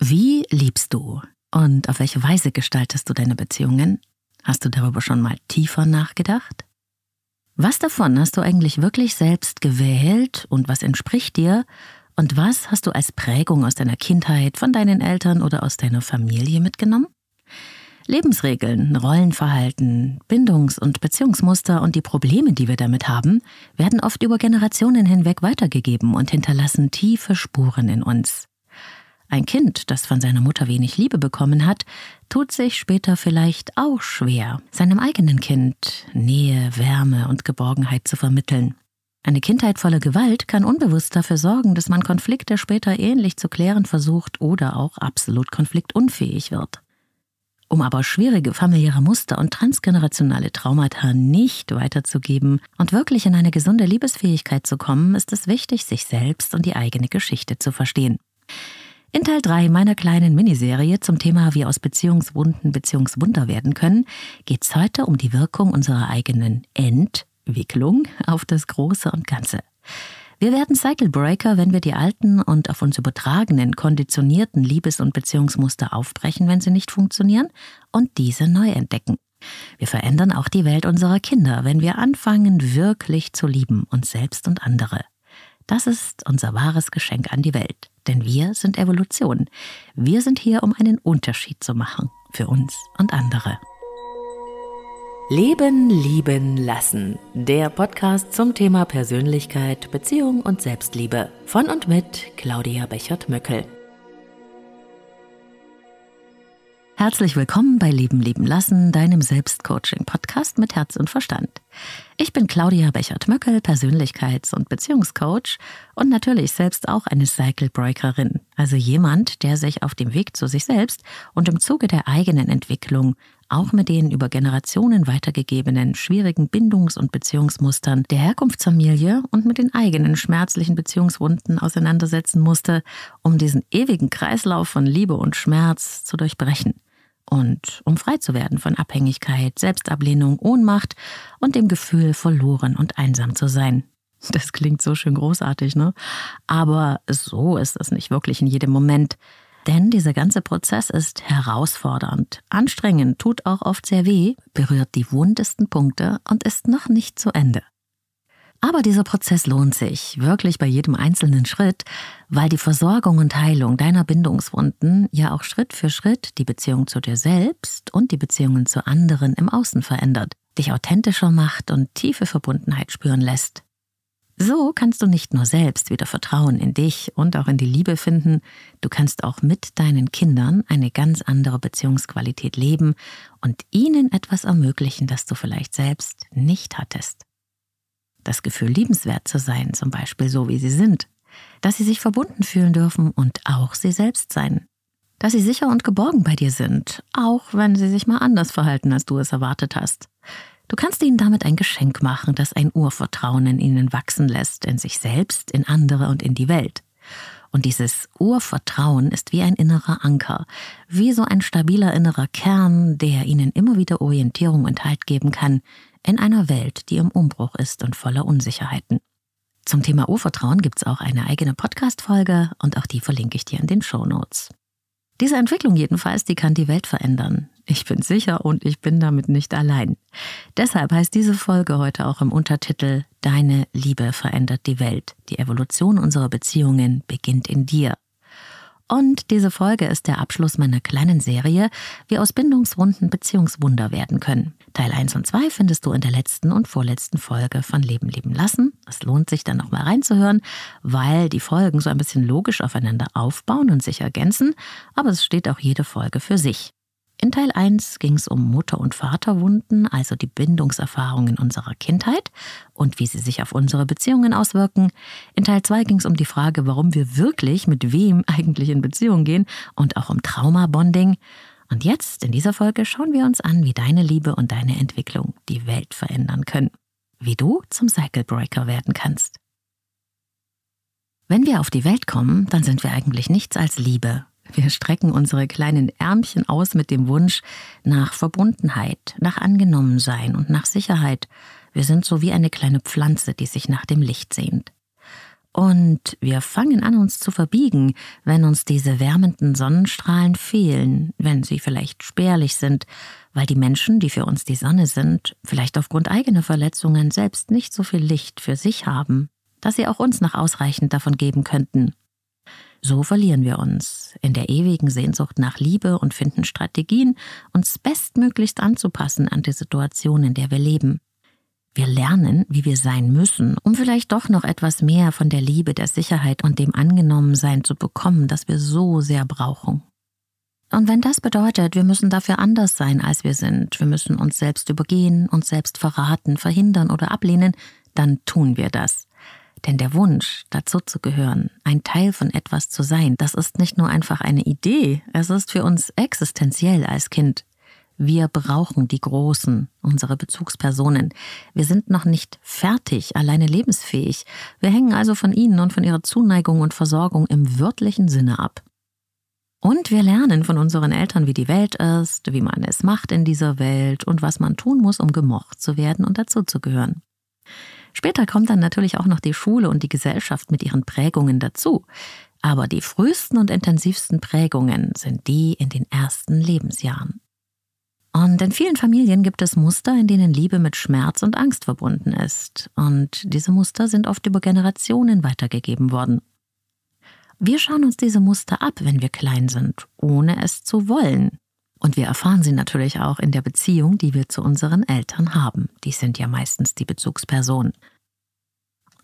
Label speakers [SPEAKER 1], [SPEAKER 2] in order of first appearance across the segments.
[SPEAKER 1] Wie liebst du und auf welche Weise gestaltest du deine Beziehungen? Hast du darüber schon mal tiefer nachgedacht? Was davon hast du eigentlich wirklich selbst gewählt und was entspricht dir? Und was hast du als Prägung aus deiner Kindheit, von deinen Eltern oder aus deiner Familie mitgenommen? Lebensregeln, Rollenverhalten, Bindungs- und Beziehungsmuster und die Probleme, die wir damit haben, werden oft über Generationen hinweg weitergegeben und hinterlassen tiefe Spuren in uns. Ein Kind, das von seiner Mutter wenig Liebe bekommen hat, tut sich später vielleicht auch schwer, seinem eigenen Kind Nähe, Wärme und Geborgenheit zu vermitteln. Eine Kindheit voller Gewalt kann unbewusst dafür sorgen, dass man Konflikte später ähnlich zu klären versucht oder auch absolut konfliktunfähig wird. Um aber schwierige familiäre Muster und transgenerationale Traumata nicht weiterzugeben und wirklich in eine gesunde Liebesfähigkeit zu kommen, ist es wichtig, sich selbst und die eigene Geschichte zu verstehen. In Teil 3 meiner kleinen Miniserie zum Thema Wie aus Beziehungswunden Beziehungswunder werden können, geht es heute um die Wirkung unserer eigenen Entwicklung auf das Große und Ganze. Wir werden Cycle Breaker, wenn wir die alten und auf uns übertragenen, konditionierten Liebes- und Beziehungsmuster aufbrechen, wenn sie nicht funktionieren, und diese neu entdecken. Wir verändern auch die Welt unserer Kinder, wenn wir anfangen, wirklich zu lieben, uns selbst und andere. Das ist unser wahres Geschenk an die Welt. Denn wir sind Evolution. Wir sind hier, um einen Unterschied zu machen. Für uns und andere. Leben, lieben, lassen. Der Podcast zum Thema Persönlichkeit, Beziehung und Selbstliebe. Von und mit Claudia Bechert-Möckel. Herzlich willkommen bei Leben lieben lassen, deinem Selbstcoaching-Podcast mit Herz und Verstand. Ich bin Claudia Bechert-Möckel, Persönlichkeits- und Beziehungscoach und natürlich selbst auch eine Cycle Breakerin, also jemand, der sich auf dem Weg zu sich selbst und im Zuge der eigenen Entwicklung auch mit den über Generationen weitergegebenen schwierigen Bindungs- und Beziehungsmustern der Herkunftsfamilie und mit den eigenen schmerzlichen Beziehungswunden auseinandersetzen musste, um diesen ewigen Kreislauf von Liebe und Schmerz zu durchbrechen und um frei zu werden von Abhängigkeit, Selbstablehnung, Ohnmacht und dem Gefühl, verloren und einsam zu sein. Das klingt so schön großartig, ne? Aber so ist es nicht wirklich in jedem Moment. Denn dieser ganze Prozess ist herausfordernd, anstrengend, tut auch oft sehr weh, berührt die wundesten Punkte und ist noch nicht zu Ende. Aber dieser Prozess lohnt sich, wirklich bei jedem einzelnen Schritt, weil die Versorgung und Heilung deiner Bindungswunden ja auch Schritt für Schritt die Beziehung zu dir selbst und die Beziehungen zu anderen im Außen verändert, dich authentischer macht und tiefe Verbundenheit spüren lässt. So kannst du nicht nur selbst wieder Vertrauen in dich und auch in die Liebe finden, du kannst auch mit deinen Kindern eine ganz andere Beziehungsqualität leben und ihnen etwas ermöglichen, das du vielleicht selbst nicht hattest das Gefühl, liebenswert zu sein, zum Beispiel so wie sie sind, dass sie sich verbunden fühlen dürfen und auch sie selbst sein, dass sie sicher und geborgen bei dir sind, auch wenn sie sich mal anders verhalten, als du es erwartet hast. Du kannst ihnen damit ein Geschenk machen, das ein Urvertrauen in ihnen wachsen lässt, in sich selbst, in andere und in die Welt. Und dieses Urvertrauen ist wie ein innerer Anker, wie so ein stabiler innerer Kern, der ihnen immer wieder Orientierung und Halt geben kann, in einer Welt, die im Umbruch ist und voller Unsicherheiten. Zum Thema Urvertrauen gibt's auch eine eigene Podcast-Folge und auch die verlinke ich dir in den Show Notes. Diese Entwicklung jedenfalls, die kann die Welt verändern. Ich bin sicher und ich bin damit nicht allein. Deshalb heißt diese Folge heute auch im Untertitel Deine Liebe verändert die Welt. Die Evolution unserer Beziehungen beginnt in dir. Und diese Folge ist der Abschluss meiner kleinen Serie, wie aus Bindungswunden Beziehungswunder werden können. Teil 1 und 2 findest du in der letzten und vorletzten Folge von Leben leben lassen. Es lohnt sich dann nochmal reinzuhören, weil die Folgen so ein bisschen logisch aufeinander aufbauen und sich ergänzen, aber es steht auch jede Folge für sich. In Teil 1 ging es um Mutter- und Vaterwunden, also die Bindungserfahrungen unserer Kindheit und wie sie sich auf unsere Beziehungen auswirken. In Teil 2 ging es um die Frage, warum wir wirklich mit wem eigentlich in Beziehung gehen und auch um Trauma-Bonding. Und jetzt, in dieser Folge, schauen wir uns an, wie deine Liebe und deine Entwicklung die Welt verändern können. Wie du zum Cycle Breaker werden kannst. Wenn wir auf die Welt kommen, dann sind wir eigentlich nichts als Liebe, wir strecken unsere kleinen Ärmchen aus mit dem Wunsch nach Verbundenheit, nach Angenommensein und nach Sicherheit. Wir sind so wie eine kleine Pflanze, die sich nach dem Licht sehnt. Und wir fangen an, uns zu verbiegen, wenn uns diese wärmenden Sonnenstrahlen fehlen, wenn sie vielleicht spärlich sind, weil die Menschen, die für uns die Sonne sind, vielleicht aufgrund eigener Verletzungen selbst nicht so viel Licht für sich haben, dass sie auch uns noch ausreichend davon geben könnten. So verlieren wir uns in der ewigen Sehnsucht nach Liebe und finden Strategien, uns bestmöglichst anzupassen an die Situation, in der wir leben. Wir lernen, wie wir sein müssen, um vielleicht doch noch etwas mehr von der Liebe, der Sicherheit und dem Angenommensein zu bekommen, das wir so sehr brauchen. Und wenn das bedeutet, wir müssen dafür anders sein, als wir sind, wir müssen uns selbst übergehen, uns selbst verraten, verhindern oder ablehnen, dann tun wir das. Denn der Wunsch, dazu zu gehören, ein Teil von etwas zu sein, das ist nicht nur einfach eine Idee, es ist für uns existenziell als Kind. Wir brauchen die Großen, unsere Bezugspersonen. Wir sind noch nicht fertig, alleine lebensfähig. Wir hängen also von ihnen und von ihrer Zuneigung und Versorgung im wörtlichen Sinne ab. Und wir lernen von unseren Eltern, wie die Welt ist, wie man es macht in dieser Welt und was man tun muss, um gemocht zu werden und dazuzugehören. Später kommt dann natürlich auch noch die Schule und die Gesellschaft mit ihren Prägungen dazu. Aber die frühesten und intensivsten Prägungen sind die in den ersten Lebensjahren. Und in vielen Familien gibt es Muster, in denen Liebe mit Schmerz und Angst verbunden ist. Und diese Muster sind oft über Generationen weitergegeben worden. Wir schauen uns diese Muster ab, wenn wir klein sind, ohne es zu wollen. Und wir erfahren sie natürlich auch in der Beziehung, die wir zu unseren Eltern haben. Die sind ja meistens die Bezugsperson.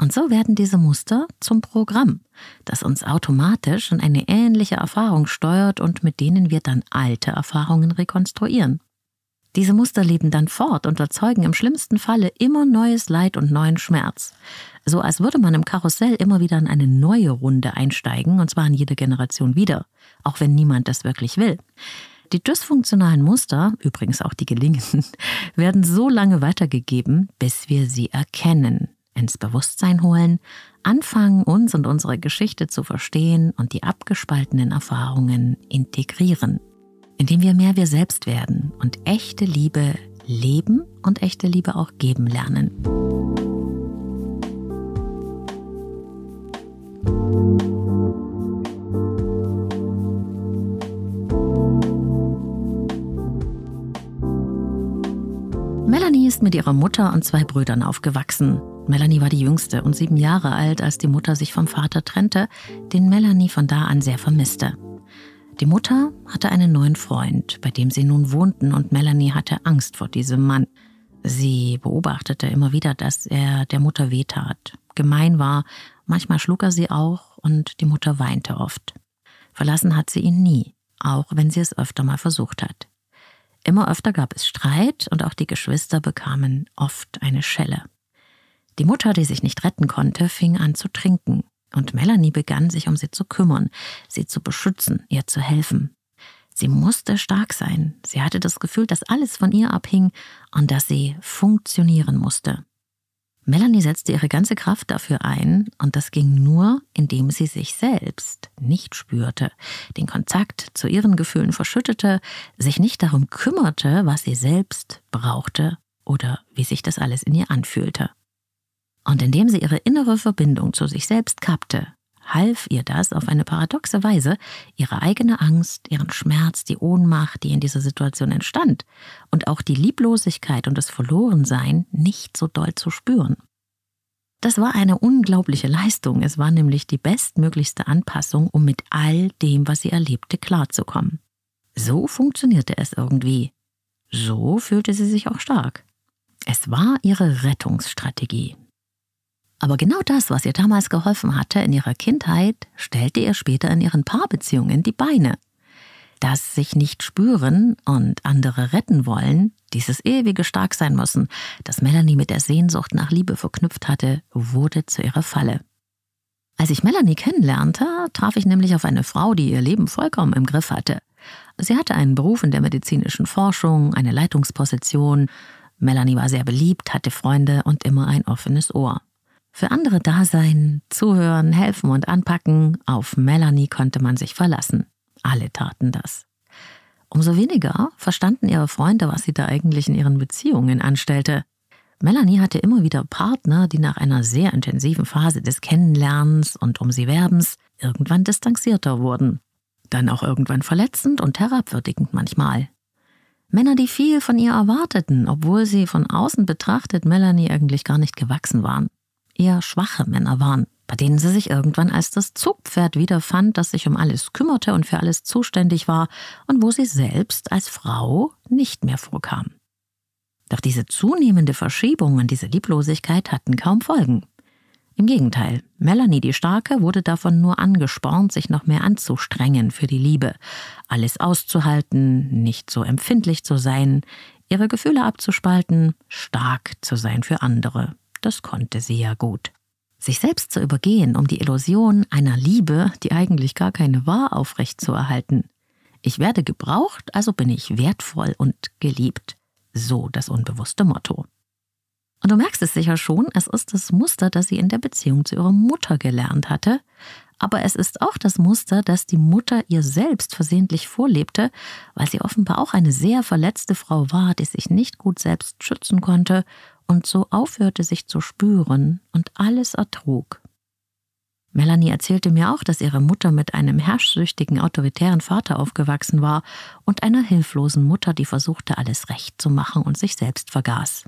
[SPEAKER 1] Und so werden diese Muster zum Programm, das uns automatisch in eine ähnliche Erfahrung steuert und mit denen wir dann alte Erfahrungen rekonstruieren. Diese Muster leben dann fort und erzeugen im schlimmsten Falle immer neues Leid und neuen Schmerz. So als würde man im Karussell immer wieder in eine neue Runde einsteigen, und zwar in jede Generation wieder, auch wenn niemand das wirklich will. Die dysfunktionalen Muster, übrigens auch die gelingenden, werden so lange weitergegeben, bis wir sie erkennen, ins Bewusstsein holen, anfangen, uns und unsere Geschichte zu verstehen und die abgespaltenen Erfahrungen integrieren indem wir mehr wir selbst werden und echte Liebe leben und echte Liebe auch geben lernen. Melanie ist mit ihrer Mutter und zwei Brüdern aufgewachsen. Melanie war die jüngste und sieben Jahre alt, als die Mutter sich vom Vater trennte, den Melanie von da an sehr vermisste. Die Mutter hatte einen neuen Freund, bei dem sie nun wohnten, und Melanie hatte Angst vor diesem Mann. Sie beobachtete immer wieder, dass er der Mutter wehtat, gemein war, manchmal schlug er sie auch, und die Mutter weinte oft. Verlassen hat sie ihn nie, auch wenn sie es öfter mal versucht hat. Immer öfter gab es Streit und auch die Geschwister bekamen oft eine Schelle. Die Mutter, die sich nicht retten konnte, fing an zu trinken und Melanie begann sich um sie zu kümmern, sie zu beschützen, ihr zu helfen. Sie musste stark sein. Sie hatte das Gefühl, dass alles von ihr abhing und dass sie funktionieren musste. Melanie setzte ihre ganze Kraft dafür ein, und das ging nur, indem sie sich selbst nicht spürte, den Kontakt zu ihren Gefühlen verschüttete, sich nicht darum kümmerte, was sie selbst brauchte oder wie sich das alles in ihr anfühlte. Und indem sie ihre innere Verbindung zu sich selbst kappte, half ihr das auf eine paradoxe Weise, ihre eigene Angst, ihren Schmerz, die Ohnmacht, die in dieser Situation entstand, und auch die Lieblosigkeit und das Verlorensein nicht so doll zu spüren. Das war eine unglaubliche Leistung. Es war nämlich die bestmöglichste Anpassung, um mit all dem, was sie erlebte, klarzukommen. So funktionierte es irgendwie. So fühlte sie sich auch stark. Es war ihre Rettungsstrategie. Aber genau das, was ihr damals geholfen hatte in ihrer Kindheit, stellte ihr später in ihren Paarbeziehungen die Beine. Das sich nicht spüren und andere retten wollen, dieses ewige stark sein müssen, das Melanie mit der Sehnsucht nach Liebe verknüpft hatte, wurde zu ihrer Falle. Als ich Melanie kennenlernte, traf ich nämlich auf eine Frau, die ihr Leben vollkommen im Griff hatte. Sie hatte einen Beruf in der medizinischen Forschung, eine Leitungsposition. Melanie war sehr beliebt, hatte Freunde und immer ein offenes Ohr. Für andere da sein, zuhören, helfen und anpacken, auf Melanie konnte man sich verlassen. Alle taten das. Umso weniger verstanden ihre Freunde, was sie da eigentlich in ihren Beziehungen anstellte. Melanie hatte immer wieder Partner, die nach einer sehr intensiven Phase des Kennenlernens und um sie werbens irgendwann distanzierter wurden. Dann auch irgendwann verletzend und herabwürdigend manchmal. Männer, die viel von ihr erwarteten, obwohl sie von außen betrachtet Melanie eigentlich gar nicht gewachsen waren. Eher schwache Männer waren, bei denen sie sich irgendwann als das Zugpferd wiederfand, das sich um alles kümmerte und für alles zuständig war und wo sie selbst als Frau nicht mehr vorkam. Doch diese zunehmende Verschiebung und diese Lieblosigkeit hatten kaum Folgen. Im Gegenteil, Melanie die Starke wurde davon nur angespornt, sich noch mehr anzustrengen für die Liebe, alles auszuhalten, nicht so empfindlich zu sein, ihre Gefühle abzuspalten, stark zu sein für andere. Das konnte sie ja gut. Sich selbst zu übergehen, um die Illusion einer Liebe, die eigentlich gar keine war, aufrechtzuerhalten. Ich werde gebraucht, also bin ich wertvoll und geliebt. So das unbewusste Motto. Und du merkst es sicher schon, es ist das Muster, das sie in der Beziehung zu ihrer Mutter gelernt hatte, aber es ist auch das Muster, das die Mutter ihr selbst versehentlich vorlebte, weil sie offenbar auch eine sehr verletzte Frau war, die sich nicht gut selbst schützen konnte und so aufhörte, sich zu spüren und alles ertrug. Melanie erzählte mir auch, dass ihre Mutter mit einem herrschsüchtigen, autoritären Vater aufgewachsen war und einer hilflosen Mutter, die versuchte, alles recht zu machen und sich selbst vergaß.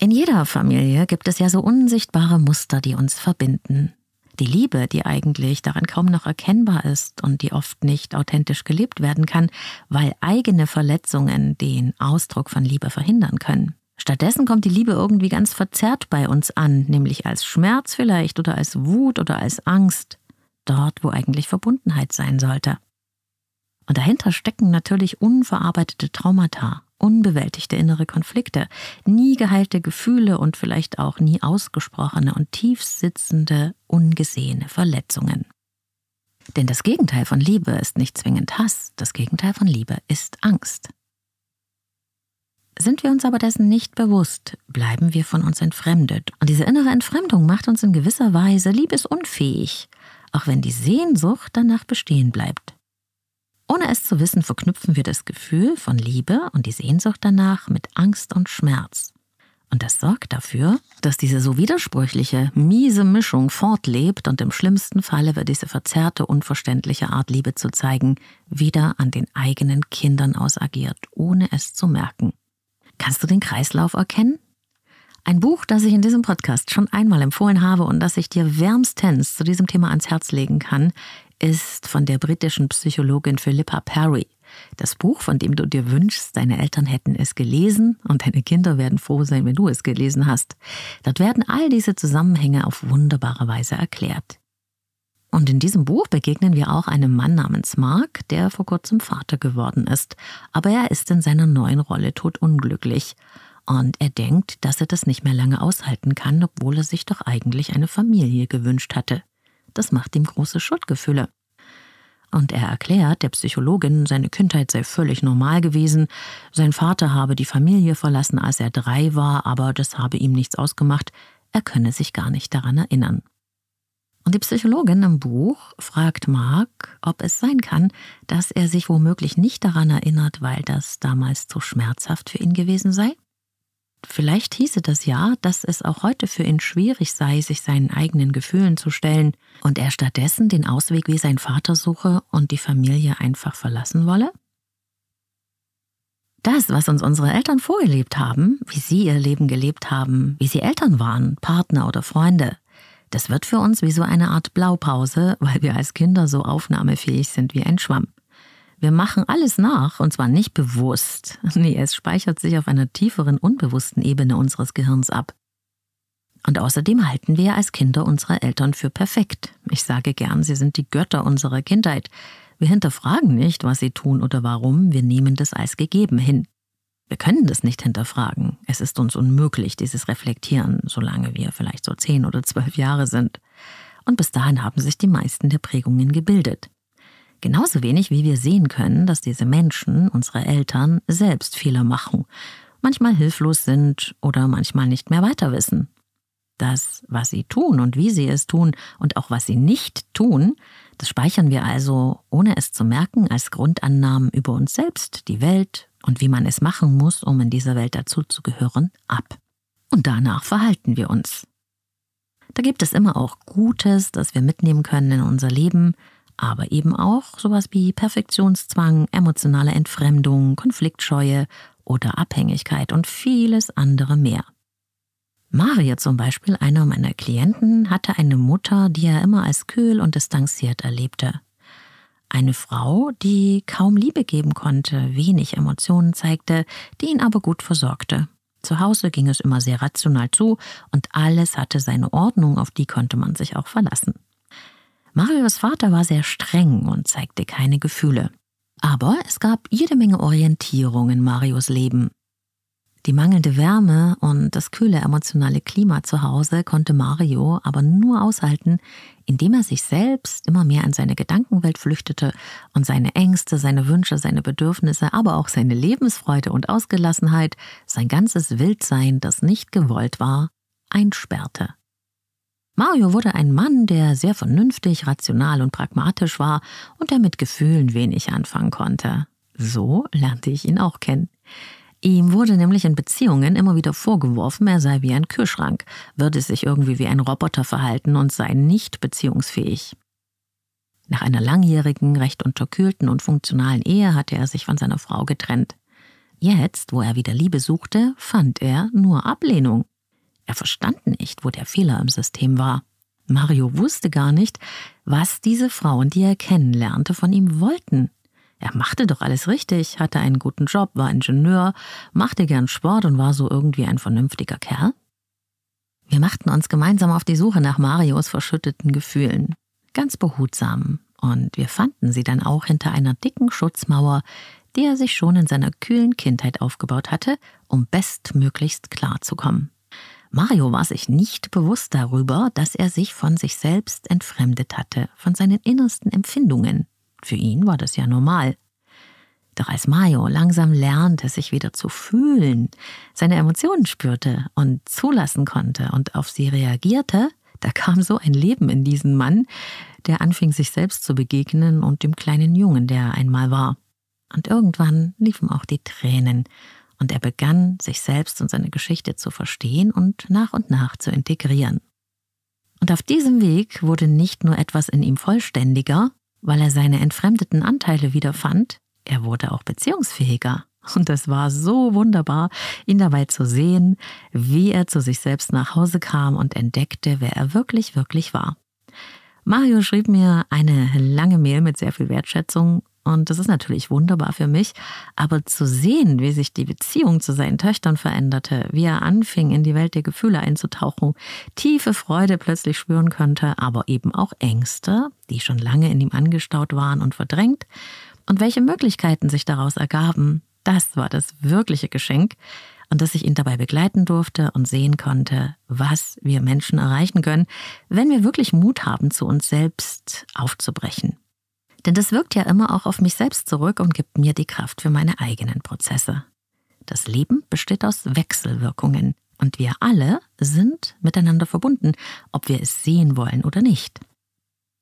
[SPEAKER 1] In jeder Familie gibt es ja so unsichtbare Muster, die uns verbinden. Die Liebe, die eigentlich daran kaum noch erkennbar ist und die oft nicht authentisch gelebt werden kann, weil eigene Verletzungen den Ausdruck von Liebe verhindern können. Stattdessen kommt die Liebe irgendwie ganz verzerrt bei uns an, nämlich als Schmerz vielleicht oder als Wut oder als Angst, dort wo eigentlich Verbundenheit sein sollte. Und dahinter stecken natürlich unverarbeitete Traumata, unbewältigte innere Konflikte, nie geheilte Gefühle und vielleicht auch nie ausgesprochene und tief sitzende, ungesehene Verletzungen. Denn das Gegenteil von Liebe ist nicht zwingend Hass, das Gegenteil von Liebe ist Angst. Sind wir uns aber dessen nicht bewusst, bleiben wir von uns entfremdet. Und diese innere Entfremdung macht uns in gewisser Weise liebesunfähig, auch wenn die Sehnsucht danach bestehen bleibt. Ohne es zu wissen, verknüpfen wir das Gefühl von Liebe und die Sehnsucht danach mit Angst und Schmerz. Und das sorgt dafür, dass diese so widersprüchliche, miese Mischung fortlebt und im schlimmsten Falle wird diese verzerrte, unverständliche Art Liebe zu zeigen, wieder an den eigenen Kindern ausagiert, ohne es zu merken. Kannst du den Kreislauf erkennen? Ein Buch, das ich in diesem Podcast schon einmal empfohlen habe und das ich dir wärmstens zu diesem Thema ans Herz legen kann, ist von der britischen Psychologin Philippa Perry. Das Buch, von dem du dir wünschst, deine Eltern hätten es gelesen und deine Kinder werden froh sein, wenn du es gelesen hast. Dort werden all diese Zusammenhänge auf wunderbare Weise erklärt. Und in diesem Buch begegnen wir auch einem Mann namens Mark, der vor kurzem Vater geworden ist. Aber er ist in seiner neuen Rolle totunglücklich. Und er denkt, dass er das nicht mehr lange aushalten kann, obwohl er sich doch eigentlich eine Familie gewünscht hatte. Das macht ihm große Schuldgefühle. Und er erklärt der Psychologin, seine Kindheit sei völlig normal gewesen, sein Vater habe die Familie verlassen, als er drei war, aber das habe ihm nichts ausgemacht, er könne sich gar nicht daran erinnern. Und die Psychologin im Buch fragt Mark, ob es sein kann, dass er sich womöglich nicht daran erinnert, weil das damals zu schmerzhaft für ihn gewesen sei. Vielleicht hieße das ja, dass es auch heute für ihn schwierig sei, sich seinen eigenen Gefühlen zu stellen und er stattdessen den Ausweg wie sein Vater suche und die Familie einfach verlassen wolle? Das, was uns unsere Eltern vorgelebt haben, wie sie ihr Leben gelebt haben, wie sie Eltern waren, Partner oder Freunde, das wird für uns wie so eine Art Blaupause, weil wir als Kinder so aufnahmefähig sind wie ein Schwamm. Wir machen alles nach, und zwar nicht bewusst. Nee, es speichert sich auf einer tieferen, unbewussten Ebene unseres Gehirns ab. Und außerdem halten wir als Kinder unsere Eltern für perfekt. Ich sage gern, sie sind die Götter unserer Kindheit. Wir hinterfragen nicht, was sie tun oder warum, wir nehmen das als gegeben hin. Wir können das nicht hinterfragen. Es ist uns unmöglich, dieses Reflektieren, solange wir vielleicht so zehn oder zwölf Jahre sind. Und bis dahin haben sich die meisten der Prägungen gebildet. Genauso wenig wie wir sehen können, dass diese Menschen, unsere Eltern, selbst Fehler machen, manchmal hilflos sind oder manchmal nicht mehr weiter wissen. Das, was sie tun und wie sie es tun und auch was sie nicht tun, das speichern wir also, ohne es zu merken, als Grundannahmen über uns selbst, die Welt und wie man es machen muss, um in dieser Welt dazuzugehören, ab. Und danach verhalten wir uns. Da gibt es immer auch Gutes, das wir mitnehmen können in unser Leben, aber eben auch sowas wie Perfektionszwang, emotionale Entfremdung, Konfliktscheue oder Abhängigkeit und vieles andere mehr. Maria zum Beispiel, einer meiner Klienten, hatte eine Mutter, die er immer als kühl und distanziert erlebte. Eine Frau, die kaum Liebe geben konnte, wenig Emotionen zeigte, die ihn aber gut versorgte. Zu Hause ging es immer sehr rational zu und alles hatte seine Ordnung, auf die konnte man sich auch verlassen. Marios Vater war sehr streng und zeigte keine Gefühle. Aber es gab jede Menge Orientierung in Marios Leben. Die mangelnde Wärme und das kühle emotionale Klima zu Hause konnte Mario aber nur aushalten, indem er sich selbst immer mehr in seine Gedankenwelt flüchtete und seine Ängste, seine Wünsche, seine Bedürfnisse, aber auch seine Lebensfreude und Ausgelassenheit, sein ganzes Wildsein, das nicht gewollt war, einsperrte. Mario wurde ein Mann, der sehr vernünftig, rational und pragmatisch war und der mit Gefühlen wenig anfangen konnte. So lernte ich ihn auch kennen. Ihm wurde nämlich in Beziehungen immer wieder vorgeworfen, er sei wie ein Kühlschrank, würde sich irgendwie wie ein Roboter verhalten und sei nicht beziehungsfähig. Nach einer langjährigen, recht unterkühlten und funktionalen Ehe hatte er sich von seiner Frau getrennt. Jetzt, wo er wieder Liebe suchte, fand er nur Ablehnung. Er verstand nicht, wo der Fehler im System war. Mario wusste gar nicht, was diese Frauen, die er kennenlernte, von ihm wollten. Er machte doch alles richtig, hatte einen guten Job, war Ingenieur, machte gern Sport und war so irgendwie ein vernünftiger Kerl. Wir machten uns gemeinsam auf die Suche nach Marios verschütteten Gefühlen. Ganz behutsam. Und wir fanden sie dann auch hinter einer dicken Schutzmauer, die er sich schon in seiner kühlen Kindheit aufgebaut hatte, um bestmöglichst klarzukommen. Mario war sich nicht bewusst darüber, dass er sich von sich selbst entfremdet hatte, von seinen innersten Empfindungen. Für ihn war das ja normal. Doch als Mario langsam lernte, sich wieder zu fühlen, seine Emotionen spürte und zulassen konnte und auf sie reagierte, da kam so ein Leben in diesen Mann, der anfing sich selbst zu begegnen und dem kleinen Jungen, der er einmal war. Und irgendwann liefen auch die Tränen, und er begann, sich selbst und seine Geschichte zu verstehen und nach und nach zu integrieren. Und auf diesem Weg wurde nicht nur etwas in ihm vollständiger, weil er seine entfremdeten Anteile wiederfand, er wurde auch beziehungsfähiger. Und es war so wunderbar, ihn dabei zu sehen, wie er zu sich selbst nach Hause kam und entdeckte, wer er wirklich, wirklich war. Mario schrieb mir eine lange Mail mit sehr viel Wertschätzung und das ist natürlich wunderbar für mich. Aber zu sehen, wie sich die Beziehung zu seinen Töchtern veränderte, wie er anfing, in die Welt der Gefühle einzutauchen, tiefe Freude plötzlich spüren könnte, aber eben auch Ängste, die schon lange in ihm angestaut waren und verdrängt, und welche Möglichkeiten sich daraus ergaben, das war das wirkliche Geschenk, und dass ich ihn dabei begleiten durfte und sehen konnte, was wir Menschen erreichen können, wenn wir wirklich Mut haben, zu uns selbst aufzubrechen. Denn das wirkt ja immer auch auf mich selbst zurück und gibt mir die Kraft für meine eigenen Prozesse. Das Leben besteht aus Wechselwirkungen und wir alle sind miteinander verbunden, ob wir es sehen wollen oder nicht.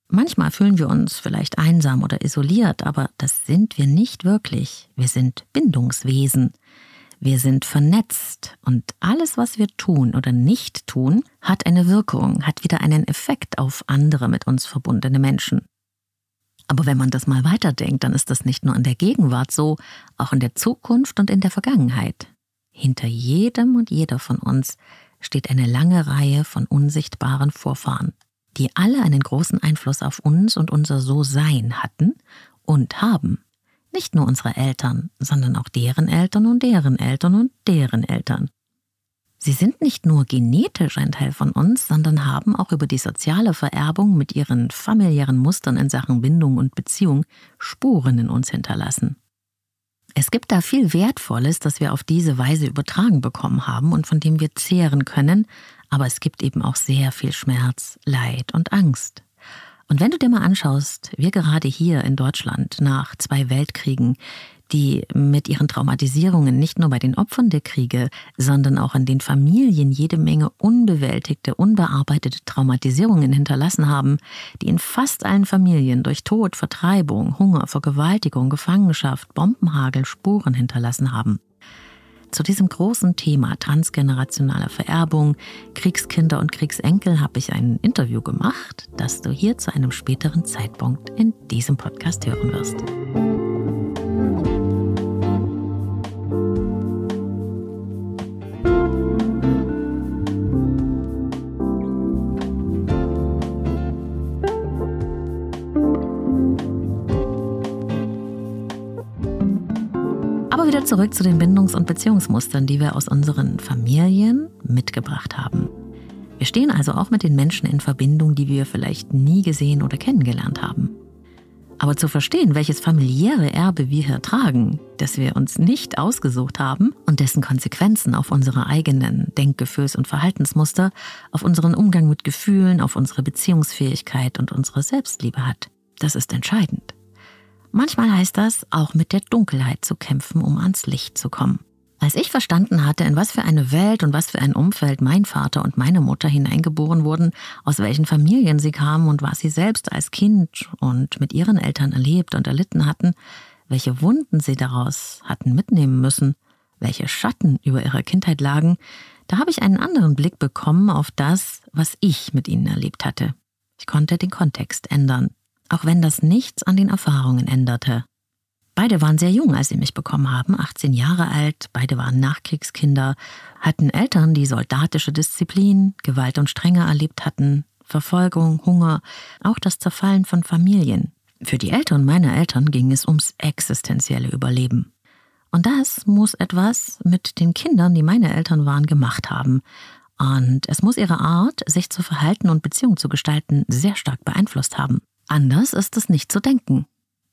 [SPEAKER 1] Manchmal fühlen wir uns vielleicht einsam oder isoliert, aber das sind wir nicht wirklich. Wir sind Bindungswesen. Wir sind vernetzt und alles, was wir tun oder nicht tun, hat eine Wirkung, hat wieder einen Effekt auf andere mit uns verbundene Menschen. Aber wenn man das mal weiterdenkt, dann ist das nicht nur in der Gegenwart so, auch in der Zukunft und in der Vergangenheit. Hinter jedem und jeder von uns steht eine lange Reihe von unsichtbaren Vorfahren, die alle einen großen Einfluss auf uns und unser So-Sein hatten und haben. Nicht nur unsere Eltern, sondern auch deren Eltern und deren Eltern und deren Eltern. Sie sind nicht nur genetisch ein Teil von uns, sondern haben auch über die soziale Vererbung mit ihren familiären Mustern in Sachen Bindung und Beziehung Spuren in uns hinterlassen. Es gibt da viel Wertvolles, das wir auf diese Weise übertragen bekommen haben und von dem wir zehren können, aber es gibt eben auch sehr viel Schmerz, Leid und Angst. Und wenn du dir mal anschaust, wir gerade hier in Deutschland nach zwei Weltkriegen, die mit ihren Traumatisierungen nicht nur bei den Opfern der Kriege, sondern auch in den Familien jede Menge unbewältigte, unbearbeitete Traumatisierungen hinterlassen haben, die in fast allen Familien durch Tod, Vertreibung, Hunger, Vergewaltigung, Gefangenschaft, Bombenhagel Spuren hinterlassen haben. Zu diesem großen Thema transgenerationaler Vererbung, Kriegskinder und Kriegsenkel habe ich ein Interview gemacht, das du hier zu einem späteren Zeitpunkt in diesem Podcast hören wirst. Zurück zu den Bindungs- und Beziehungsmustern, die wir aus unseren Familien mitgebracht haben. Wir stehen also auch mit den Menschen in Verbindung, die wir vielleicht nie gesehen oder kennengelernt haben. Aber zu verstehen, welches familiäre Erbe wir hier tragen, das wir uns nicht ausgesucht haben und dessen Konsequenzen auf unsere eigenen Denkgefühls- und Verhaltensmuster, auf unseren Umgang mit Gefühlen, auf unsere Beziehungsfähigkeit und unsere Selbstliebe hat, das ist entscheidend. Manchmal heißt das, auch mit der Dunkelheit zu kämpfen, um ans Licht zu kommen. Als ich verstanden hatte, in was für eine Welt und was für ein Umfeld mein Vater und meine Mutter hineingeboren wurden, aus welchen Familien sie kamen und was sie selbst als Kind und mit ihren Eltern erlebt und erlitten hatten, welche Wunden sie daraus hatten mitnehmen müssen, welche Schatten über ihrer Kindheit lagen, da habe ich einen anderen Blick bekommen auf das, was ich mit ihnen erlebt hatte. Ich konnte den Kontext ändern auch wenn das nichts an den Erfahrungen änderte. Beide waren sehr jung, als sie mich bekommen haben, 18 Jahre alt, beide waren Nachkriegskinder, hatten Eltern, die soldatische Disziplin, Gewalt und Strenge erlebt hatten, Verfolgung, Hunger, auch das Zerfallen von Familien. Für die Eltern meiner Eltern ging es ums existenzielle Überleben. Und das muss etwas mit den Kindern, die meine Eltern waren, gemacht haben. Und es muss ihre Art, sich zu verhalten und Beziehungen zu gestalten, sehr stark beeinflusst haben. Anders ist es nicht zu denken.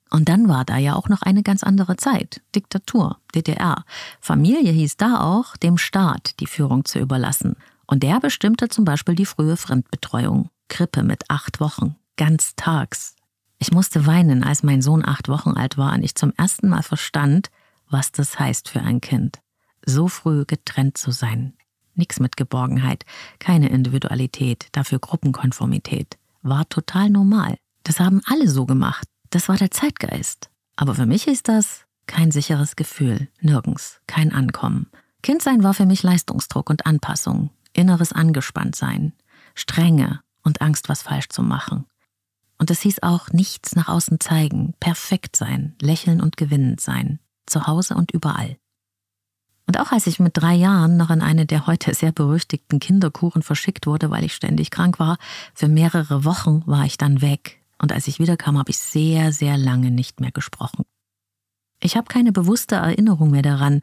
[SPEAKER 1] Und dann war da ja auch noch eine ganz andere Zeit. Diktatur, DDR. Familie hieß da auch, dem Staat die Führung zu überlassen. Und der bestimmte zum Beispiel die frühe Fremdbetreuung. Krippe mit acht Wochen. Ganz tags. Ich musste weinen, als mein Sohn acht Wochen alt war und ich zum ersten Mal verstand, was das heißt für ein Kind. So früh getrennt zu sein. Nix mit Geborgenheit, keine Individualität, dafür Gruppenkonformität. War total normal. Das haben alle so gemacht. Das war der Zeitgeist. Aber für mich ist das kein sicheres Gefühl, nirgends, kein Ankommen. Kindsein war für mich Leistungsdruck und Anpassung, inneres Angespanntsein, Strenge und Angst, was falsch zu machen. Und es hieß auch nichts nach außen zeigen, perfekt sein, lächeln und gewinnend sein, zu Hause und überall. Und auch als ich mit drei Jahren noch in eine der heute sehr berüchtigten Kinderkuren verschickt wurde, weil ich ständig krank war, für mehrere Wochen war ich dann weg, und als ich wiederkam, habe ich sehr, sehr lange nicht mehr gesprochen. Ich habe keine bewusste Erinnerung mehr daran,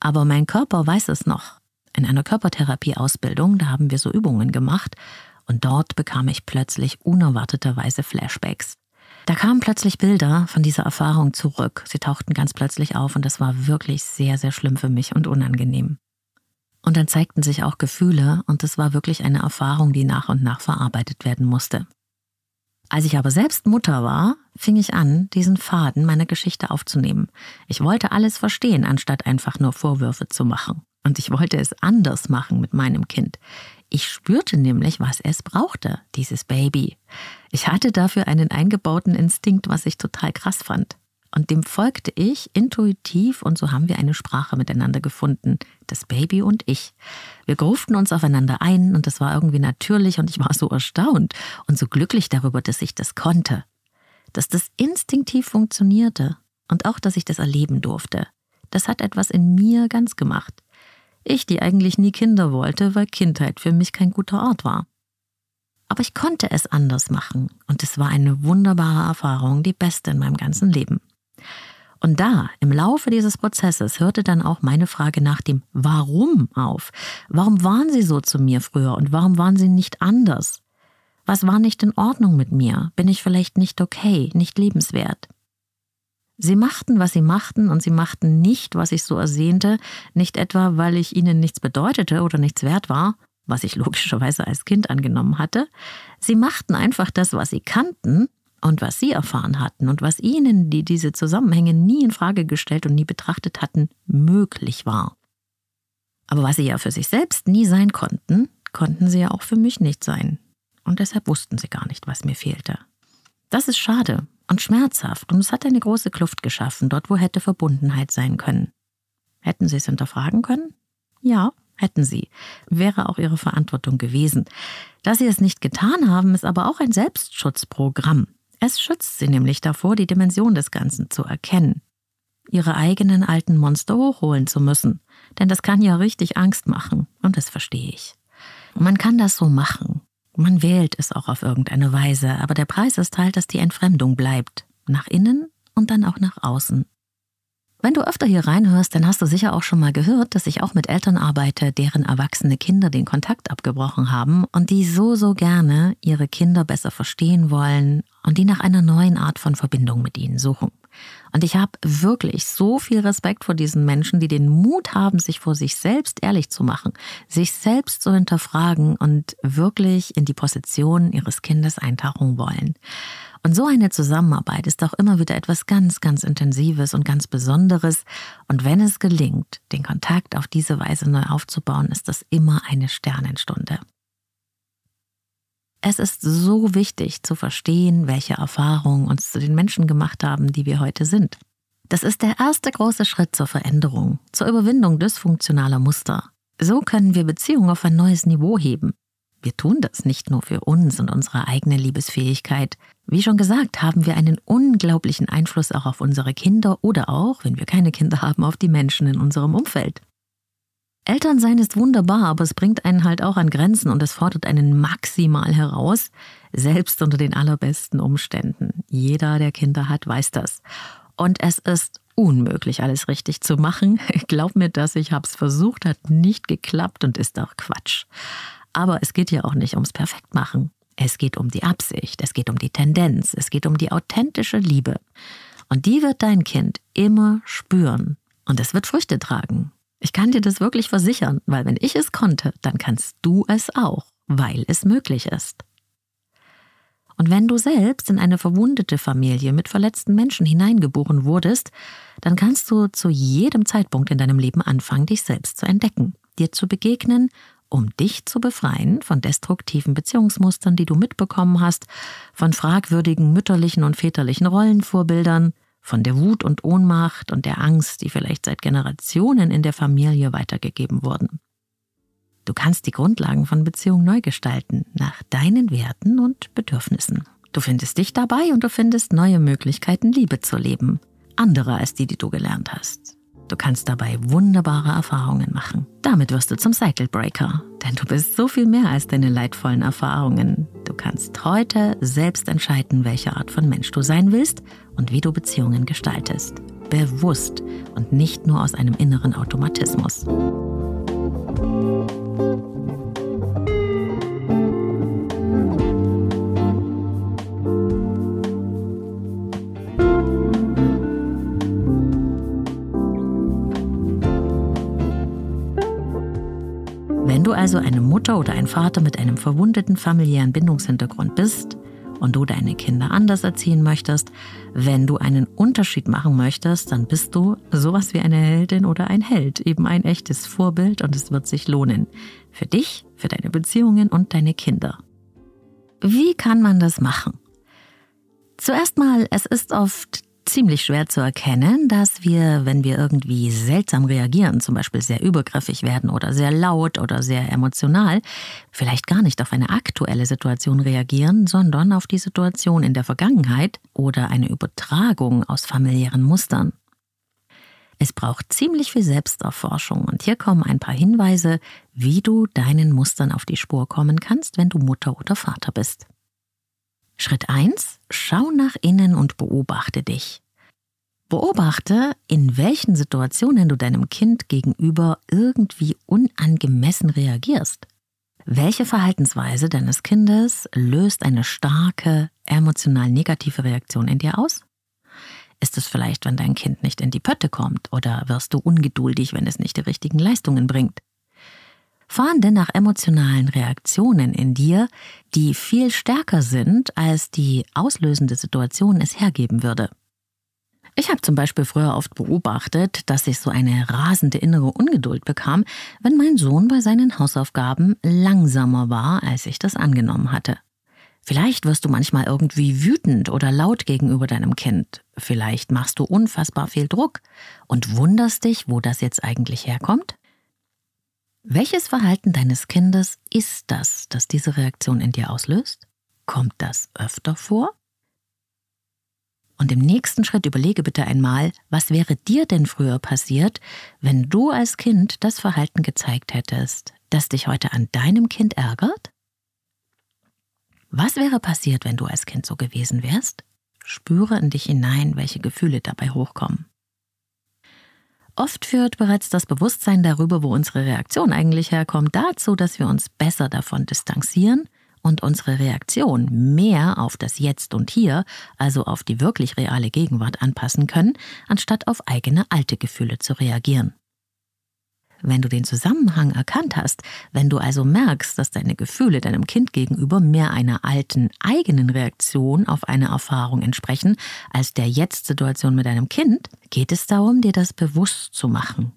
[SPEAKER 1] aber mein Körper weiß es noch. In einer Körpertherapieausbildung, da haben wir so Übungen gemacht, und dort bekam ich plötzlich unerwarteterweise Flashbacks. Da kamen plötzlich Bilder von dieser Erfahrung zurück. Sie tauchten ganz plötzlich auf und das war wirklich sehr, sehr schlimm für mich und unangenehm. Und dann zeigten sich auch Gefühle und es war wirklich eine Erfahrung, die nach und nach verarbeitet werden musste. Als ich aber selbst Mutter war, fing ich an, diesen Faden meiner Geschichte aufzunehmen. Ich wollte alles verstehen, anstatt einfach nur Vorwürfe zu machen. Und ich wollte es anders machen mit meinem Kind. Ich spürte nämlich, was es brauchte, dieses Baby. Ich hatte dafür einen eingebauten Instinkt, was ich total krass fand. Und dem folgte ich intuitiv und so haben wir eine Sprache miteinander gefunden, das Baby und ich. Wir gruften uns aufeinander ein und das war irgendwie natürlich und ich war so erstaunt und so glücklich darüber, dass ich das konnte. Dass das instinktiv funktionierte und auch, dass ich das erleben durfte. Das hat etwas in mir ganz gemacht. Ich, die eigentlich nie Kinder wollte, weil Kindheit für mich kein guter Ort war. Aber ich konnte es anders machen und es war eine wunderbare Erfahrung, die beste in meinem ganzen Leben. Und da, im Laufe dieses Prozesses, hörte dann auch meine Frage nach dem Warum auf. Warum waren Sie so zu mir früher und warum waren Sie nicht anders? Was war nicht in Ordnung mit mir? Bin ich vielleicht nicht okay, nicht lebenswert? Sie machten, was sie machten, und sie machten nicht, was ich so ersehnte, nicht etwa, weil ich ihnen nichts bedeutete oder nichts wert war, was ich logischerweise als Kind angenommen hatte. Sie machten einfach das, was sie kannten, und was sie erfahren hatten und was ihnen, die diese Zusammenhänge nie in Frage gestellt und nie betrachtet hatten, möglich war. Aber was sie ja für sich selbst nie sein konnten, konnten sie ja auch für mich nicht sein. Und deshalb wussten sie gar nicht, was mir fehlte. Das ist schade und schmerzhaft und es hat eine große Kluft geschaffen, dort wo hätte Verbundenheit sein können. Hätten sie es hinterfragen können? Ja, hätten sie. Wäre auch ihre Verantwortung gewesen. Dass sie es nicht getan haben, ist aber auch ein Selbstschutzprogramm. Es schützt sie nämlich davor, die Dimension des Ganzen zu erkennen. Ihre eigenen alten Monster hochholen zu müssen. Denn das kann ja richtig Angst machen. Und das verstehe ich. Man kann das so machen. Man wählt es auch auf irgendeine Weise. Aber der Preis ist halt, dass die Entfremdung bleibt. Nach innen und dann auch nach außen. Wenn du öfter hier reinhörst, dann hast du sicher auch schon mal gehört, dass ich auch mit Eltern arbeite, deren erwachsene Kinder den Kontakt abgebrochen haben und die so, so gerne ihre Kinder besser verstehen wollen und die nach einer neuen Art von Verbindung mit ihnen suchen. Und ich habe wirklich so viel Respekt vor diesen Menschen, die den Mut haben, sich vor sich selbst ehrlich zu machen, sich selbst zu hinterfragen und wirklich in die Position ihres Kindes eintauchen wollen. Und so eine Zusammenarbeit ist auch immer wieder etwas ganz, ganz Intensives und ganz Besonderes. Und wenn es gelingt, den Kontakt auf diese Weise neu aufzubauen, ist das immer eine Sternenstunde. Es ist so wichtig zu verstehen, welche Erfahrungen uns zu den Menschen gemacht haben, die wir heute sind. Das ist der erste große Schritt zur Veränderung, zur Überwindung dysfunktionaler Muster. So können wir Beziehungen auf ein neues Niveau heben. Wir tun das nicht nur für uns und unsere eigene Liebesfähigkeit. Wie schon gesagt, haben wir einen unglaublichen Einfluss auch auf unsere Kinder oder auch, wenn wir keine Kinder haben, auf die Menschen in unserem Umfeld. Elternsein ist wunderbar, aber es bringt einen halt auch an Grenzen und es fordert einen maximal heraus, selbst unter den allerbesten Umständen. Jeder, der Kinder hat, weiß das. Und es ist unmöglich, alles richtig zu machen. Glaub mir das, ich habe es versucht, hat nicht geklappt und ist auch Quatsch. Aber es geht ja auch nicht ums Perfektmachen. Es geht um die Absicht, es geht um die Tendenz, es geht um die authentische Liebe. Und die wird dein Kind immer spüren. Und es wird Früchte tragen. Ich kann dir das wirklich versichern, weil wenn ich es konnte, dann kannst du es auch, weil es möglich ist. Und wenn du selbst in eine verwundete Familie mit verletzten Menschen hineingeboren wurdest, dann kannst du zu jedem Zeitpunkt in deinem Leben anfangen, dich selbst zu entdecken, dir zu begegnen, um dich zu befreien von destruktiven Beziehungsmustern, die du mitbekommen hast, von fragwürdigen mütterlichen und väterlichen Rollenvorbildern, von der Wut und Ohnmacht und der Angst, die vielleicht seit Generationen in der Familie weitergegeben wurden. Du kannst die Grundlagen von Beziehungen neu gestalten, nach deinen Werten und Bedürfnissen. Du findest dich dabei und du findest neue Möglichkeiten, Liebe zu leben. Andere als die, die du gelernt hast. Du kannst dabei wunderbare Erfahrungen machen. Damit wirst du zum Cycle Breaker, denn du bist so viel mehr als deine leidvollen Erfahrungen. Du kannst heute selbst entscheiden, welche Art von Mensch du sein willst und wie du Beziehungen gestaltest. Bewusst und nicht nur aus einem inneren Automatismus. Du also eine Mutter oder ein Vater mit einem verwundeten familiären Bindungshintergrund bist und du deine Kinder anders erziehen möchtest, wenn du einen Unterschied machen möchtest, dann bist du sowas wie eine Heldin oder ein Held, eben ein echtes Vorbild und es wird sich lohnen. Für dich, für deine Beziehungen und deine Kinder. Wie kann man das machen? Zuerst mal, es ist oft ziemlich schwer zu erkennen, dass wir, wenn wir irgendwie seltsam reagieren, zum Beispiel sehr übergriffig werden oder sehr laut oder sehr emotional, vielleicht gar nicht auf eine aktuelle Situation reagieren, sondern auf die Situation in der Vergangenheit oder eine Übertragung aus familiären Mustern. Es braucht ziemlich viel Selbsterforschung und hier kommen ein paar Hinweise, wie du deinen Mustern auf die Spur kommen kannst, wenn du Mutter oder Vater bist. Schritt 1. Schau nach innen und beobachte dich. Beobachte, in welchen Situationen du deinem Kind gegenüber irgendwie unangemessen reagierst. Welche Verhaltensweise deines Kindes löst eine starke, emotional negative Reaktion in dir aus? Ist es vielleicht, wenn dein Kind nicht in die Pötte kommt oder wirst du ungeduldig, wenn es nicht die richtigen Leistungen bringt? Fahren denn nach emotionalen Reaktionen in dir, die viel stärker sind, als die auslösende Situation es hergeben würde. Ich habe zum Beispiel früher oft beobachtet, dass ich so eine rasende innere Ungeduld bekam, wenn mein Sohn bei seinen Hausaufgaben langsamer war, als ich das angenommen hatte. Vielleicht wirst du manchmal irgendwie wütend oder laut gegenüber deinem Kind. Vielleicht machst du unfassbar viel Druck und wunderst dich, wo das jetzt eigentlich herkommt. Welches Verhalten deines Kindes ist das, das diese Reaktion in dir auslöst? Kommt das öfter vor? Und im nächsten Schritt überlege bitte einmal, was wäre dir denn früher passiert, wenn du als Kind das Verhalten gezeigt hättest, das dich heute an deinem Kind ärgert? Was wäre passiert, wenn du als Kind so gewesen wärst? Spüre in dich hinein, welche Gefühle dabei hochkommen. Oft führt bereits das Bewusstsein darüber, wo unsere Reaktion eigentlich herkommt, dazu, dass wir uns besser davon distanzieren und unsere Reaktion mehr auf das Jetzt und Hier, also auf die wirklich reale Gegenwart anpassen können, anstatt auf eigene alte Gefühle zu reagieren. Wenn du den Zusammenhang erkannt hast, wenn du also merkst, dass deine Gefühle deinem Kind gegenüber mehr einer alten eigenen Reaktion auf eine Erfahrung entsprechen als der Jetzt-Situation mit deinem Kind, geht es darum, dir das bewusst zu machen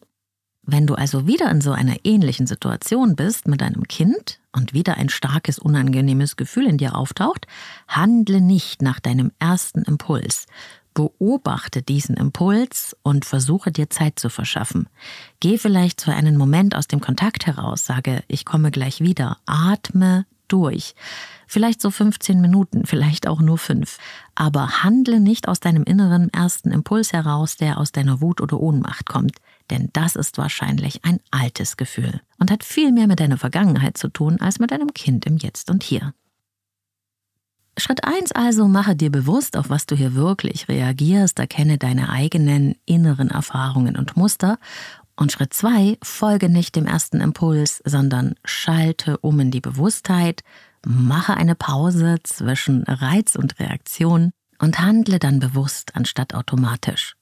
[SPEAKER 1] wenn du also wieder in so einer ähnlichen Situation bist mit deinem Kind und wieder ein starkes, unangenehmes Gefühl in dir auftaucht, handle nicht nach deinem ersten Impuls. Beobachte diesen Impuls und versuche dir Zeit zu verschaffen. Geh vielleicht für einen Moment aus dem Kontakt heraus, sage, ich komme gleich wieder, atme durch. Vielleicht so 15 Minuten, vielleicht auch nur fünf. Aber handle nicht aus deinem inneren ersten Impuls heraus, der aus deiner Wut oder Ohnmacht kommt denn das ist wahrscheinlich ein altes Gefühl und hat viel mehr mit deiner Vergangenheit zu tun als mit deinem Kind im Jetzt und Hier. Schritt 1 also, mache dir bewusst, auf was du hier wirklich reagierst, erkenne deine eigenen inneren Erfahrungen und Muster. Und Schritt 2, folge nicht dem ersten Impuls, sondern schalte um in die Bewusstheit, mache eine Pause zwischen Reiz und Reaktion und handle dann bewusst anstatt automatisch.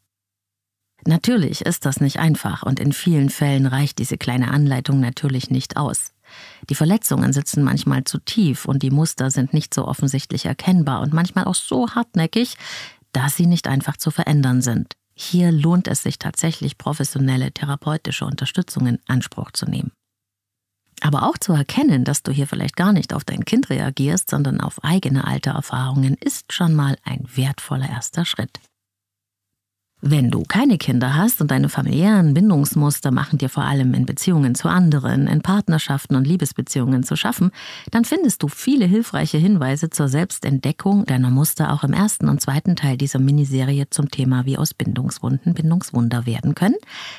[SPEAKER 1] Natürlich ist das nicht einfach und in vielen Fällen reicht diese kleine Anleitung natürlich nicht aus. Die Verletzungen sitzen manchmal zu tief und die Muster sind nicht so offensichtlich erkennbar und manchmal auch so hartnäckig, dass sie nicht einfach zu verändern sind. Hier lohnt es sich tatsächlich, professionelle therapeutische Unterstützung in Anspruch zu nehmen. Aber auch zu erkennen, dass du hier vielleicht gar nicht auf dein Kind reagierst, sondern auf eigene alte Erfahrungen, ist schon mal ein wertvoller erster Schritt. Wenn du keine Kinder hast und deine familiären Bindungsmuster machen dir vor allem in Beziehungen zu anderen, in Partnerschaften und Liebesbeziehungen zu schaffen, dann findest du viele hilfreiche Hinweise zur Selbstentdeckung deiner Muster auch im ersten und zweiten Teil dieser Miniserie zum Thema, wie aus Bindungswunden Bindungswunder werden können.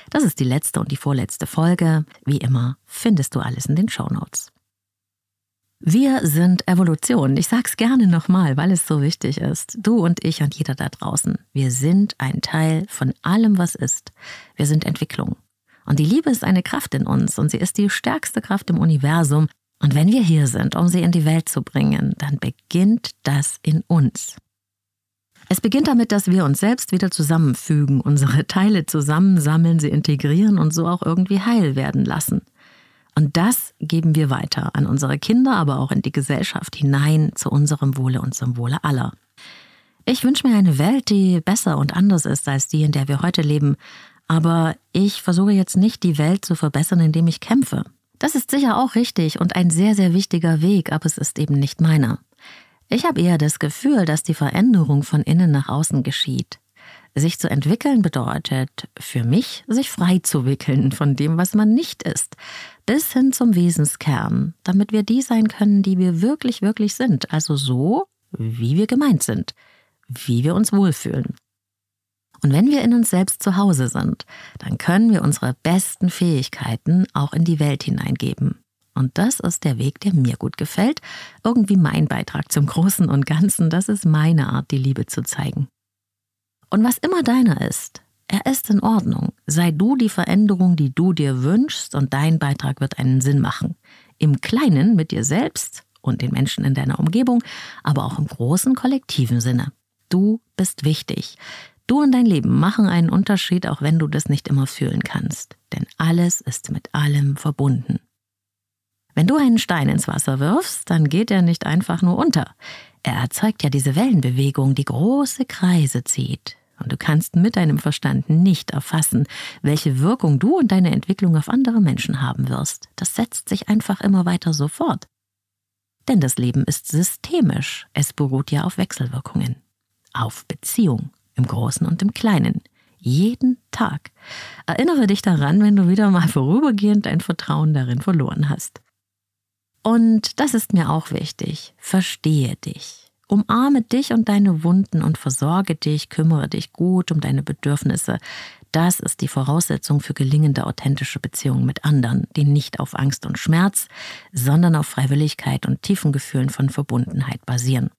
[SPEAKER 1] Das ist die letzte und die vorletzte Folge. Wie immer findest du alles in den Show Notes. Wir sind Evolution. Ich sag's gerne nochmal, weil es so wichtig ist. Du und ich und jeder da draußen. Wir sind ein Teil von allem, was ist. Wir sind Entwicklung. Und die Liebe ist eine Kraft in uns und sie ist die stärkste Kraft im Universum. Und wenn wir hier sind, um sie in die Welt zu bringen, dann beginnt das in uns. Es beginnt damit, dass wir uns selbst wieder zusammenfügen, unsere Teile zusammensammeln, sie integrieren und so auch irgendwie heil werden lassen. Und das geben wir weiter an unsere Kinder, aber auch in die Gesellschaft hinein zu unserem Wohle und zum Wohle aller. Ich wünsche mir eine Welt, die besser und anders ist als die, in der wir heute leben. Aber ich versuche jetzt nicht, die Welt zu verbessern, indem ich kämpfe. Das ist sicher auch richtig und ein sehr, sehr wichtiger Weg, aber es ist eben nicht meiner. Ich habe eher das Gefühl, dass die Veränderung von innen nach außen geschieht. Sich zu entwickeln bedeutet für mich, sich frei zu wickeln von dem, was man nicht ist, bis hin zum Wesenskern, damit wir die sein können, die wir wirklich, wirklich sind, also so, wie wir gemeint sind, wie wir uns wohlfühlen. Und wenn wir in uns selbst zu Hause sind, dann können wir unsere besten Fähigkeiten auch in die Welt hineingeben. Und das ist der Weg, der mir gut gefällt. Irgendwie mein Beitrag zum Großen und Ganzen. Das ist meine Art, die Liebe zu zeigen. Und was immer deiner ist, er ist in Ordnung. Sei du die Veränderung, die du dir wünschst, und dein Beitrag wird einen Sinn machen. Im Kleinen mit dir selbst und den Menschen in deiner Umgebung, aber auch im großen kollektiven Sinne. Du bist wichtig. Du und dein Leben machen einen Unterschied, auch wenn du das nicht immer fühlen kannst. Denn alles ist mit allem verbunden. Wenn du einen Stein ins Wasser wirfst, dann geht er nicht einfach nur unter. Er erzeugt ja diese Wellenbewegung, die große Kreise zieht. Und du kannst mit deinem Verstand nicht erfassen, welche Wirkung du und deine Entwicklung auf andere Menschen haben wirst. Das setzt sich einfach immer weiter so fort. Denn das Leben ist systemisch. Es beruht ja auf Wechselwirkungen. Auf Beziehung, im Großen und im Kleinen. Jeden Tag. Erinnere dich daran, wenn du wieder mal vorübergehend dein Vertrauen darin verloren hast. Und das ist mir auch wichtig. Verstehe dich. Umarme dich und deine Wunden und versorge dich, kümmere dich gut um deine Bedürfnisse. Das ist die Voraussetzung für gelingende authentische Beziehungen mit anderen, die nicht auf Angst und Schmerz, sondern auf Freiwilligkeit und tiefen Gefühlen von Verbundenheit basieren.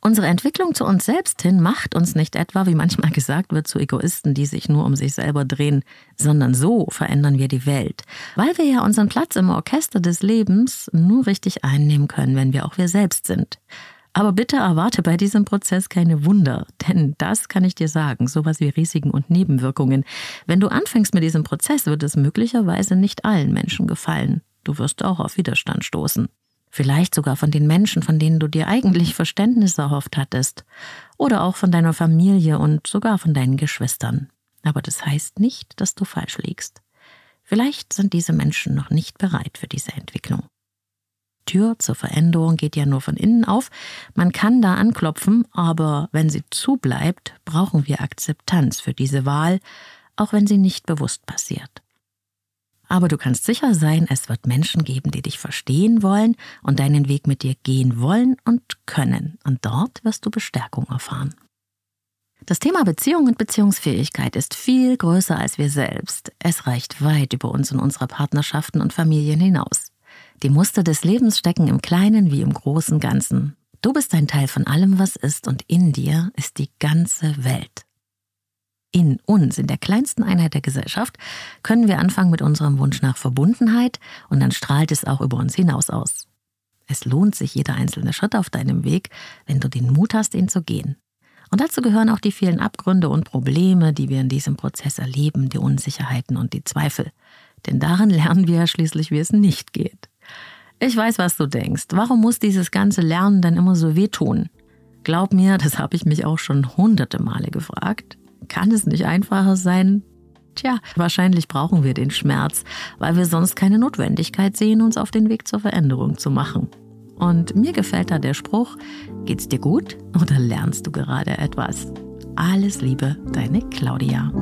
[SPEAKER 1] Unsere Entwicklung zu uns selbst hin macht uns nicht etwa, wie manchmal gesagt wird, zu Egoisten, die sich nur um sich selber drehen, sondern so verändern wir die Welt, weil wir ja unseren Platz im Orchester des Lebens nur richtig einnehmen können, wenn wir auch wir selbst sind. Aber bitte erwarte bei diesem Prozess keine Wunder, denn das kann ich dir sagen, sowas wie Risiken und Nebenwirkungen. Wenn du anfängst mit diesem Prozess, wird es möglicherweise nicht allen Menschen gefallen. Du wirst auch auf Widerstand stoßen. Vielleicht sogar von den Menschen, von denen du dir eigentlich Verständnis erhofft hattest. Oder auch von deiner Familie und sogar von deinen Geschwistern. Aber das heißt nicht, dass du falsch liegst. Vielleicht sind diese Menschen noch nicht bereit für diese Entwicklung. Tür zur Veränderung geht ja nur von innen auf. Man kann da anklopfen, aber wenn sie zubleibt, brauchen wir Akzeptanz für diese Wahl, auch wenn sie nicht bewusst passiert. Aber du kannst sicher sein, es wird Menschen geben, die dich verstehen wollen und deinen Weg mit dir gehen wollen und können. Und dort wirst du Bestärkung erfahren. Das Thema Beziehung und Beziehungsfähigkeit ist viel größer als wir selbst. Es reicht weit über uns und unsere Partnerschaften und Familien hinaus. Die Muster des Lebens stecken im kleinen wie im großen Ganzen. Du bist ein Teil von allem, was ist, und in dir ist die ganze Welt. In uns, in der kleinsten Einheit der Gesellschaft, können wir anfangen mit unserem Wunsch nach Verbundenheit und dann strahlt es auch über uns hinaus aus. Es lohnt sich jeder einzelne Schritt auf deinem Weg, wenn du den Mut hast, ihn zu gehen. Und dazu gehören auch die vielen Abgründe und Probleme, die wir in diesem Prozess erleben, die Unsicherheiten und die Zweifel. Denn darin lernen wir ja schließlich, wie es nicht geht. Ich weiß, was du denkst. Warum muss dieses ganze Lernen dann immer so wehtun? Glaub mir, das habe ich mich auch schon hunderte Male gefragt. Kann es nicht einfacher sein? Tja, wahrscheinlich brauchen wir den Schmerz, weil wir sonst keine Notwendigkeit sehen, uns auf den Weg zur Veränderung zu machen. Und mir gefällt da der Spruch, geht's dir gut oder lernst du gerade etwas? Alles Liebe, deine Claudia.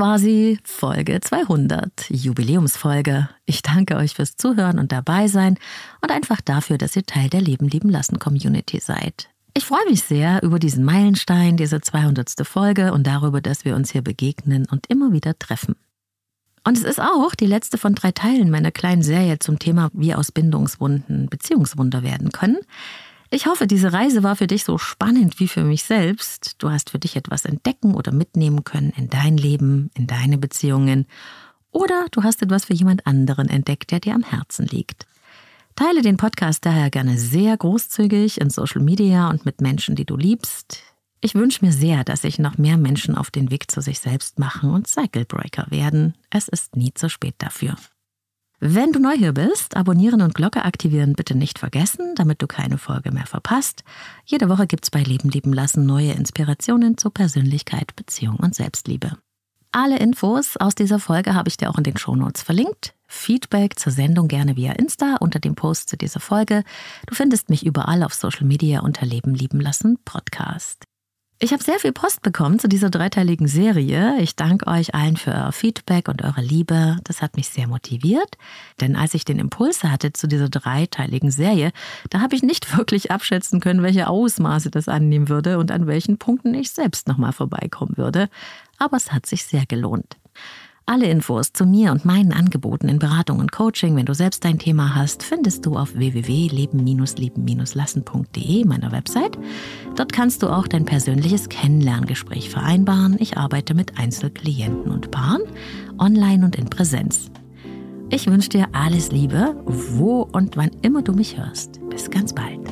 [SPEAKER 1] War sie, Folge 200, Jubiläumsfolge. Ich danke euch fürs Zuhören und dabei sein und einfach dafür, dass ihr Teil der Leben lieben lassen Community seid. Ich freue mich sehr über diesen Meilenstein, diese 200. Folge und darüber, dass wir uns hier begegnen und immer wieder treffen. Und es ist auch die letzte von drei Teilen meiner kleinen Serie zum Thema, wie aus Bindungswunden Beziehungswunder werden können. Ich hoffe, diese Reise war für dich so spannend wie für mich selbst. Du hast für dich etwas entdecken oder mitnehmen können in dein Leben, in deine Beziehungen. Oder du hast etwas für jemand anderen entdeckt, der dir am Herzen liegt. Teile den Podcast daher gerne sehr großzügig in Social Media und mit Menschen, die du liebst. Ich wünsche mir sehr, dass sich noch mehr Menschen auf den Weg zu sich selbst machen und Cycle Breaker werden. Es ist nie zu spät dafür. Wenn du neu hier bist, abonnieren und Glocke aktivieren bitte nicht vergessen, damit du keine Folge mehr verpasst. Jede Woche gibt's bei Leben lieben lassen neue Inspirationen zur Persönlichkeit, Beziehung und Selbstliebe. Alle Infos aus dieser Folge habe ich dir auch in den Shownotes verlinkt. Feedback zur Sendung gerne via Insta unter dem Post zu dieser Folge. Du findest mich überall auf Social Media unter Leben lieben lassen Podcast. Ich habe sehr viel Post bekommen zu dieser dreiteiligen Serie. Ich danke euch allen für euer Feedback und eure Liebe. Das hat mich sehr motiviert. Denn als ich den Impuls hatte zu dieser dreiteiligen Serie, da habe ich nicht wirklich abschätzen können, welche Ausmaße das annehmen würde und an welchen Punkten ich selbst nochmal vorbeikommen würde. Aber es hat sich sehr gelohnt. Alle Infos zu mir und meinen Angeboten in Beratung und Coaching, wenn du selbst dein Thema hast, findest du auf www.leben-lieben-lassen.de, meiner Website. Dort kannst du auch dein persönliches Kennenlerngespräch vereinbaren. Ich arbeite mit Einzelklienten und Paaren, online und in Präsenz. Ich wünsche dir alles Liebe, wo und wann immer du mich hörst. Bis ganz bald.